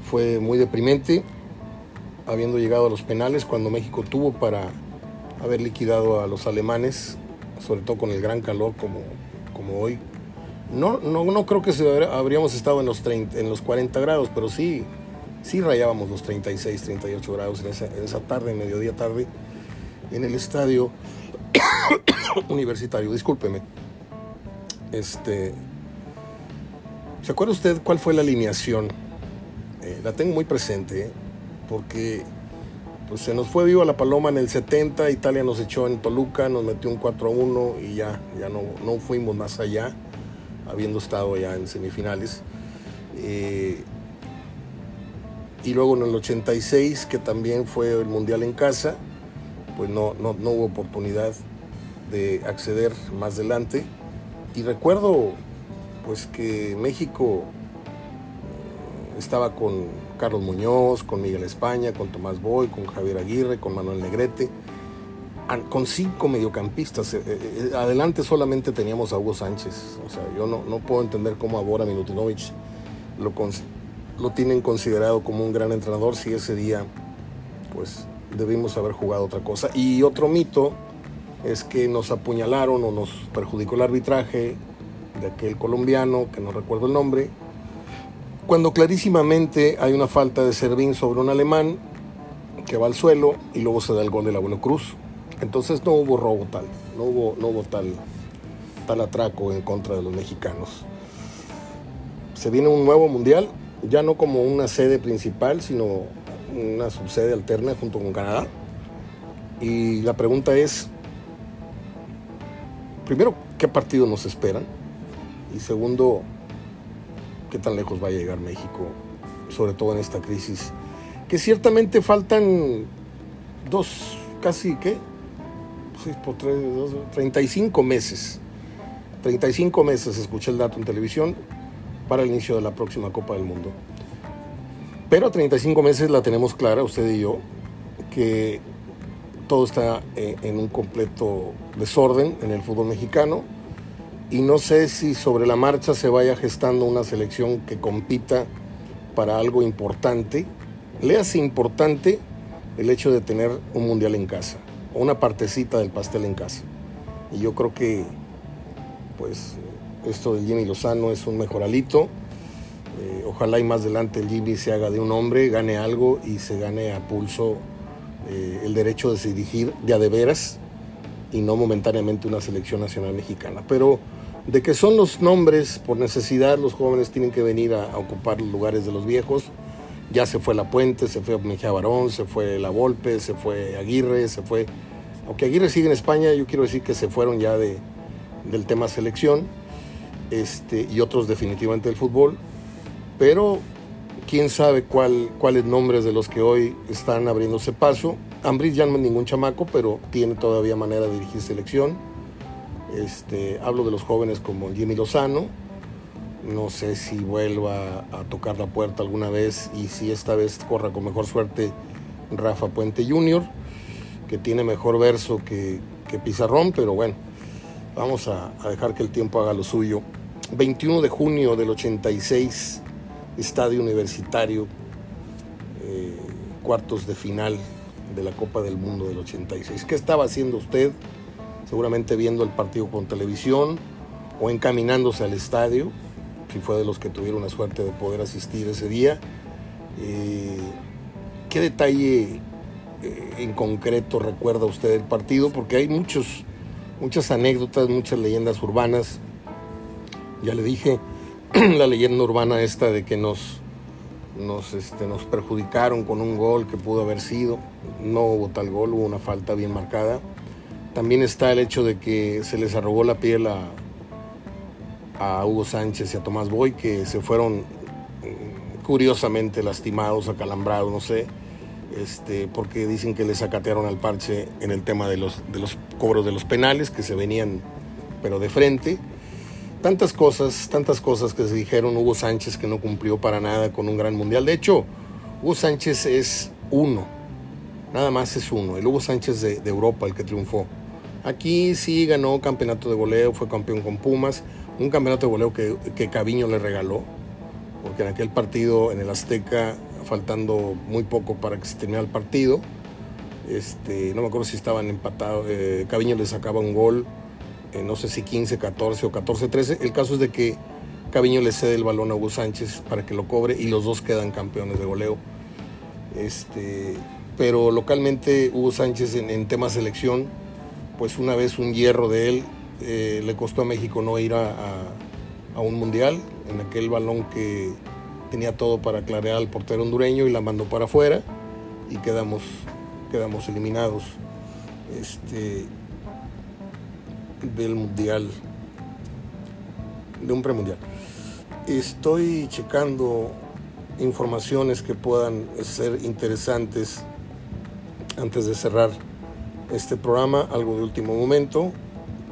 Speaker 1: fue muy deprimente, habiendo llegado a los penales, cuando México tuvo para haber liquidado a los alemanes, sobre todo con el gran calor como, como hoy. No, no, no creo que se habríamos estado en los, 30, en los 40 grados, pero sí, sí rayábamos los 36, 38 grados en esa, en tarde, mediodía tarde, en el estadio universitario. Discúlpeme. Este, ¿Se acuerda usted cuál fue la alineación? Eh, la tengo muy presente, ¿eh? porque pues se nos fue viva la paloma en el 70, Italia nos echó en Toluca, nos metió un 4 a 1 y ya, ya no, no fuimos más allá, habiendo estado ya en semifinales. Eh, y luego en el 86, que también fue el Mundial en casa, pues no, no, no hubo oportunidad de acceder más adelante. Y recuerdo pues que México estaba con Carlos Muñoz, con Miguel España, con Tomás Boy, con Javier Aguirre, con Manuel Negrete, con cinco mediocampistas. Eh, eh, adelante solamente teníamos a Hugo Sánchez. O sea, yo no, no puedo entender cómo a Bora Milutinovic lo, lo tienen considerado como un gran entrenador si ese día pues debimos haber jugado otra cosa. Y otro mito es que nos apuñalaron o nos perjudicó el arbitraje de aquel colombiano, que no recuerdo el nombre, cuando clarísimamente hay una falta de Servín sobre un alemán que va al suelo y luego se da el gol del Abuelo Cruz. Entonces no hubo robo tal, no hubo, no hubo tal, tal atraco en contra de los mexicanos. Se viene un nuevo mundial, ya no como una sede principal, sino una subsede alterna junto con Canadá. Y la pregunta es, primero, ¿qué partido nos esperan? Y segundo, qué tan lejos va a llegar México, sobre todo en esta crisis, que ciertamente faltan dos, casi, ¿qué? por tres, 35 meses. 35 meses, escuché el dato en televisión, para el inicio de la próxima Copa del Mundo. Pero a 35 meses la tenemos clara, usted y yo, que todo está eh, en un completo desorden en el fútbol mexicano y no sé si sobre la marcha se vaya gestando una selección que compita para algo importante. Le hace importante el hecho de tener un mundial en casa, o una partecita del pastel en casa. Y yo creo que, pues, esto del Jimmy Lozano es un mejoralito. Eh, ojalá y más adelante el Jimmy se haga de un hombre, gane algo y se gane a pulso eh, el derecho de dirigir de a de veras y no momentáneamente una selección nacional mexicana. Pero de que son los nombres, por necesidad, los jóvenes tienen que venir a, ocupar los lugares de los viejos. Ya se fue La Puente, se fue Mejía Barón, se fue La Volpe, se fue Aguirre, se fue... Aunque Aguirre sigue en España, yo quiero decir que se fueron ya de, del tema selección este, y otros definitivamente del fútbol. Pero quién sabe cuál, cuáles nombres de los que hoy están abriéndose paso. Ambris ya no es ningún chamaco, pero tiene todavía manera de dirigir selección. Este, hablo de los jóvenes como Jimmy Lozano. No sé si vuelva a tocar la puerta alguna vez y si esta vez corra con mejor suerte Rafa Puente Jr., que tiene mejor verso que, Pizarrón, pero bueno, vamos a dejar que el tiempo haga lo suyo. 21 de junio del 86, estadio universitario, eh, cuartos de final de la Copa del Mundo del 86. ¿Qué estaba haciendo usted? Seguramente viendo el partido con televisión o encaminándose al estadio, si fue de los que tuvieron la suerte de poder asistir ese día. Eh, ¿Qué detalle eh, en concreto recuerda usted del partido? Porque hay muchos, muchas anécdotas, muchas leyendas urbanas. Ya le dije, la leyenda urbana esta de que nos, nos, este, nos perjudicaron con un gol que pudo haber sido. No hubo tal gol, hubo una falta bien marcada. También está el hecho de que se les arrugó la piel a, Hugo Sánchez y a Tomás Boy, que se fueron mm, curiosamente lastimados, acalambrados, no sé, este, porque dicen que les acatearon al parche en el tema de los, de los cobros de los penales, que se venían pero de frente tantas cosas, tantas cosas que se dijeron. Hugo Sánchez que no cumplió para nada con un gran mundial. De hecho, Hugo Sánchez es uno, nada más es uno. El Hugo Sánchez de, Europa, el que triunfó. Aquí sí ganó campeonato de goleo, fue campeón con Pumas, un campeonato de goleo que, que Caviño le regaló, porque en aquel partido en el Azteca, faltando muy poco para que se terminara el partido, este, no me acuerdo si estaban empatados, eh, Caviño le sacaba un gol eh, no sé si 15, 14 o 14, 13. El caso es de que Caviño le cede el balón a Hugo Sánchez para que lo cobre y los dos quedan campeones de goleo. Este, pero localmente Hugo Sánchez en, tema selección, pues una vez un hierro de él eh, le costó a México no ir a, a, un mundial en aquel balón que tenía todo para clarear al portero hondureño y la mandó para afuera y quedamos, quedamos eliminados. Este, del mundial, de un premundial. Estoy checando informaciones que puedan ser interesantes antes de cerrar este programa, algo de último momento.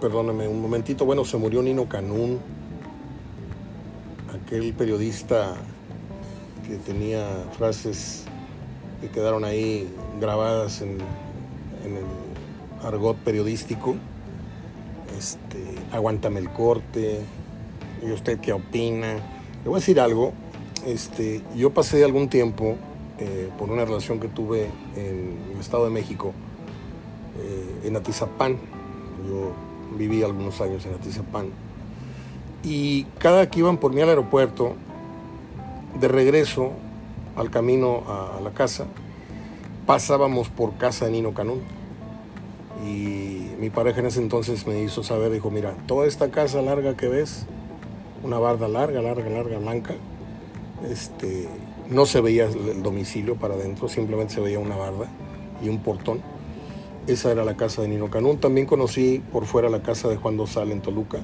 Speaker 1: Perdóname un momentito. Bueno, se murió Nino Canún, aquel periodista que tenía frases que quedaron ahí grabadas en, en el argot periodístico este, aguántame el corte, y usted qué opina. Le voy a decir algo, este, yo pasé algún tiempo eh, por una relación que tuve en el Estado de México, eh, en Atizapán, yo viví algunos años en Atizapán, y cada que iban por mí al aeropuerto, de regreso al camino a, a la casa, pasábamos por casa de Nino Canún y mi pareja en ese entonces me hizo saber, dijo, mira, toda esta casa larga que ves, una barda larga, larga, larga, blanca, este, no se veía el domicilio para adentro, simplemente se veía una barda y un portón. Esa era la casa de Nino Canún. También conocí por fuera la casa de Juan Dosal en Toluca,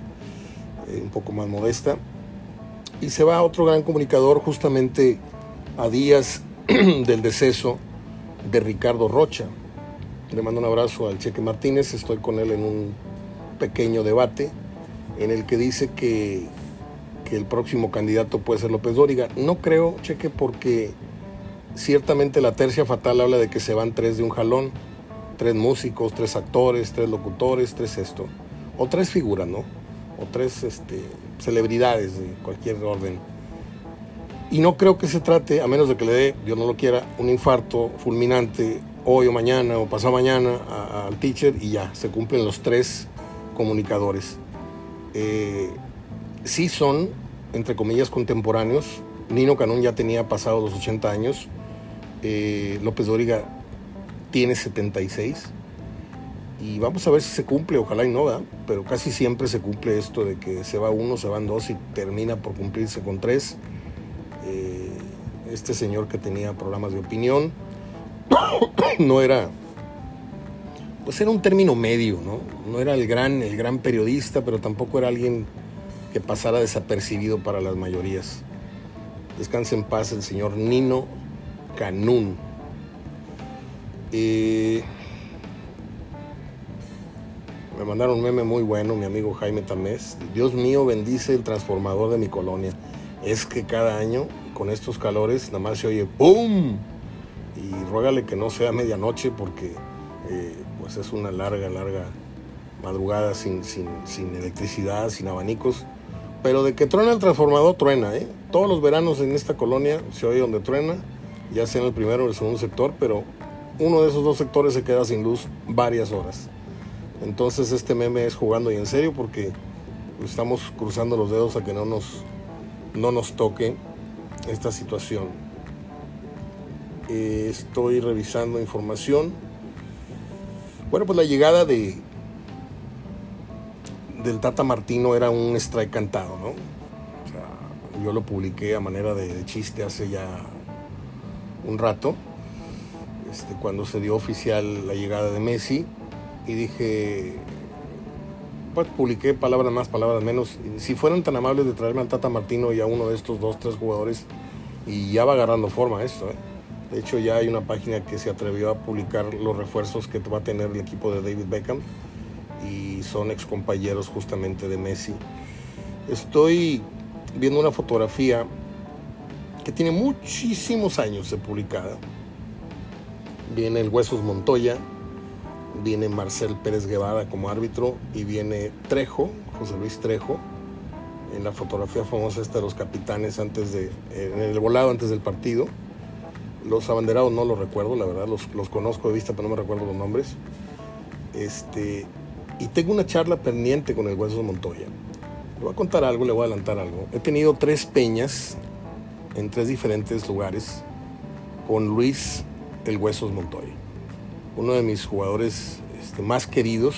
Speaker 1: eh, un poco más modesta. Y se va otro gran comunicador justamente a días del deceso de Ricardo Rocha, le mando un abrazo al Cheque Martínez, estoy con él en un pequeño debate en el que dice que, el próximo candidato puede ser López Dóriga. No creo, Cheque, porque ciertamente la tercia fatal habla de que se van tres de un jalón, tres músicos, tres actores, tres locutores, tres esto, o tres figuras, ¿no? O tres este, celebridades de cualquier orden. Y no creo que se trate, a menos de que le dé, Dios no lo quiera, un infarto fulminante hoy o mañana o pasado mañana al teacher y ya, se cumplen los tres comunicadores. Eh, sí son, entre comillas, contemporáneos. Nino Canún ya tenía pasado los 80 años. Eh, López Dóriga tiene 76 y vamos a ver si se cumple, ojalá y no, ¿verdad? pero casi siempre se cumple esto de que se va uno, se van dos y termina por cumplirse con tres. Eh, este señor que tenía programas de opinión no era, pues era un término medio, ¿no? No era el gran, el gran periodista, pero tampoco era alguien que pasara desapercibido para las mayorías. Descanse en paz el señor Nino Canún. Eh, me mandaron un meme muy bueno, mi amigo Jaime Tamés. Dios mío, bendice el transformador de mi colonia. Es que cada año, con estos calores, nada más se oye ¡pum! Y ruégale que no sea medianoche porque eh, pues es una larga, larga madrugada sin, sin, sin, electricidad, sin abanicos. Pero de que truena el transformador, truena. ¿eh? Todos los veranos en esta colonia se oye donde truena, ya sea en el primero o el segundo sector, pero uno de esos dos sectores se queda sin luz varias horas. Entonces este meme es jugando y en serio porque estamos cruzando los dedos a que no nos, no nos toque esta situación. Eh, estoy revisando información. Bueno, pues la llegada de del Tata Martino era un strike cantado, ¿no? yo lo publiqué a manera de, chiste hace ya un rato, este, cuando se dio oficial la llegada de Messi y dije, pues publiqué palabras más, palabras menos. Si fueran tan amables de traerme al Tata Martino y a uno de estos dos, tres jugadores, y ya va agarrando forma esto. ¿eh? De hecho, ya hay una página que se atrevió a publicar los refuerzos que va a tener el equipo de David Beckham y son ex compañeros justamente de Messi. Estoy viendo una fotografía que tiene muchísimos años de publicada. Viene el Huesos Montoya, viene Marcel Pérez Guevara como árbitro y viene Trejo, José Luis Trejo, en la fotografía famosa esta de los capitanes antes de, en el volado antes del partido. Los abanderados no los recuerdo, la verdad, los, conozco de vista, pero no me recuerdo los nombres. Este, y tengo una charla pendiente con el Hueso Montoya. Le voy a contar algo, le voy a adelantar algo. He tenido tres peñas en tres diferentes lugares con Luis el Huesos Montoya uno de mis jugadores este, más queridos,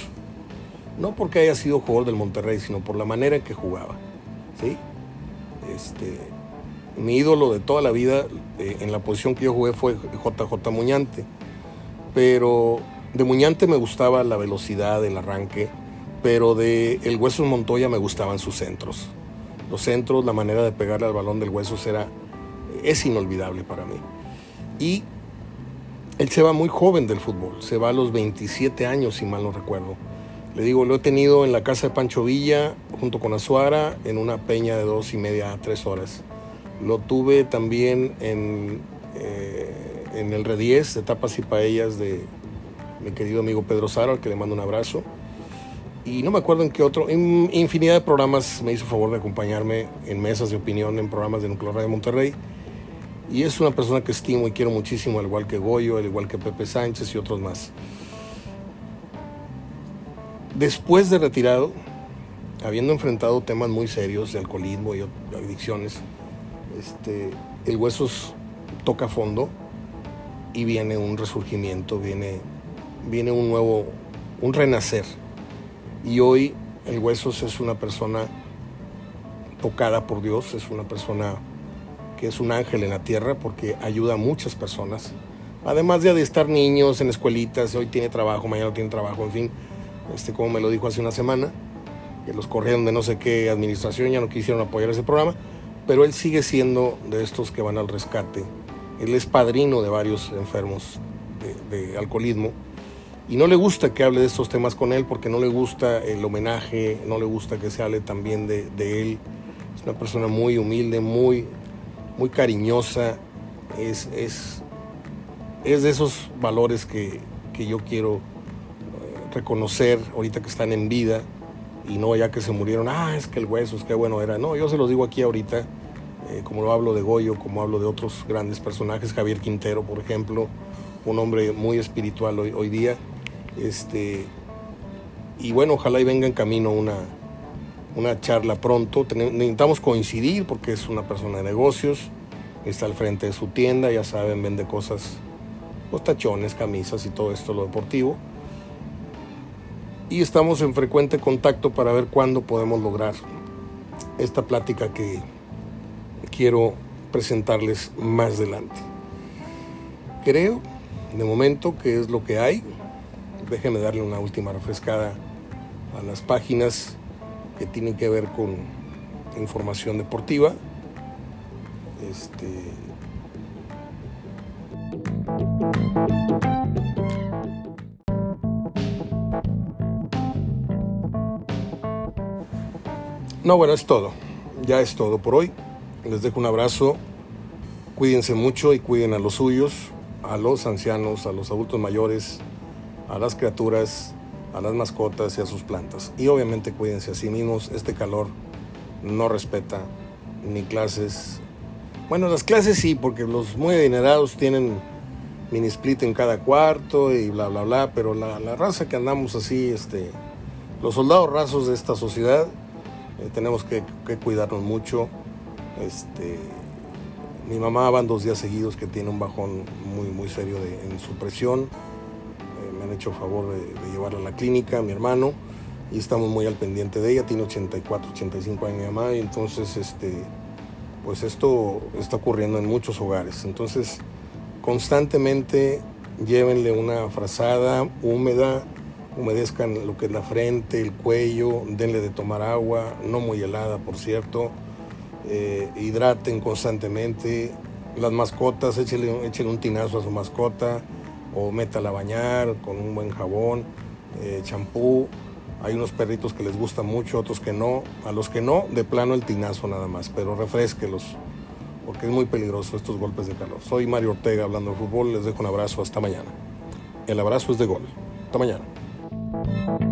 Speaker 1: no porque haya sido jugador del Monterrey, sino por la manera en que jugaba. ¿sí? Este, mi ídolo de toda la vida eh, en la posición que yo jugué fue JJ Muñante, pero de Muñante me gustaba la velocidad, el arranque, pero de el Huesos Montoya me gustaban sus centros. Los centros, la manera de pegarle al balón del Huesos era, es inolvidable para mí. Y él se va muy joven del fútbol, se va a los 27 años, si mal no recuerdo. Le digo, lo he tenido en la casa de Pancho Villa, junto con Azuara, en una peña de dos y media a tres horas. Lo tuve también en, eh, en el Redies de Tapas y Paellas de mi querido amigo Pedro Sara, al que le mando un abrazo. Y no me acuerdo en qué otro, en infinidad de programas me hizo favor de acompañarme en mesas de opinión, en programas de Nuclear de Monterrey y es una persona que estimo y quiero muchísimo, al igual que Goyo, al igual que Pepe Sánchez y otros más. Después de retirado, habiendo enfrentado temas muy serios de alcoholismo y adicciones, este, el Huesos toca fondo y viene un resurgimiento, viene, viene un nuevo, un renacer. Y hoy el Huesos es una persona tocada por Dios, es una persona que es un ángel en la tierra porque ayuda a muchas personas. Además de estar niños en escuelitas, hoy tiene trabajo, mañana tiene trabajo, en fin, este, como me lo dijo hace una semana, que los corrieron de no sé qué administración, ya no quisieron apoyar ese programa, pero él sigue siendo de estos que van al rescate. Él es padrino de varios enfermos de, alcoholismo y no le gusta que hable de estos temas con él porque no le gusta el homenaje, no le gusta que se hable también de, de él. Es una persona muy humilde, muy muy cariñosa, es, es, es de esos valores que, yo quiero eh, reconocer ahorita que están en vida y no ya que se murieron, ah, es que el hueso, es que bueno era. No, yo se los digo aquí ahorita, eh, como lo hablo de Goyo, como hablo de otros grandes personajes, Javier Quintero, por ejemplo, un hombre muy espiritual hoy, hoy día. Este, y bueno, ojalá y venga en camino una, una charla pronto. Necesitamos coincidir porque es una persona de negocios, está al frente de su tienda, ya saben, vende cosas los tachones, camisas y todo esto, lo deportivo. Y estamos en frecuente contacto para ver cuándo podemos lograr esta plática que quiero presentarles más adelante. Creo, de momento, que es lo que hay. Déjenme darle una última refrescada a las páginas que tienen que ver con información deportiva. Este, No, bueno, es todo. Ya es todo por hoy. Les dejo un abrazo. Cuídense mucho y cuiden a los suyos, a los ancianos, a los adultos mayores, a las criaturas, a las mascotas y a sus plantas. Y obviamente cuídense a sí mismos. Este calor no respeta ni clases. Bueno, las clases sí, porque los muy adinerados tienen mini split en cada cuarto y bla, bla, bla, pero la, la raza que andamos así, este, los soldados rasos de esta sociedad, eh, tenemos que, cuidarnos mucho. Este, mi mamá van dos días seguidos que tiene un bajón muy, muy serio en su presión. Eh, me han hecho favor de, llevarla a la clínica, mi hermano, y estamos muy al pendiente de ella. Tiene 84, 85 años mi mamá, y entonces este, pues esto está ocurriendo en muchos hogares. Entonces, constantemente llévenle una frazada húmeda humedezcan lo que es la frente, el cuello, denle de tomar agua, no muy helada por cierto, eh, hidraten constantemente, las mascotas, échenle, un tinazo a su mascota o métala a bañar con un buen jabón, eh, champú. Hay unos perritos que les gusta mucho, otros que no. A los que no, de plano el tinazo nada más, pero refresquelos, porque es muy peligroso estos golpes de calor. Soy Mario Ortega hablando de fútbol, les dejo un abrazo, hasta mañana. El abrazo es de gol. Hasta mañana. Thank you.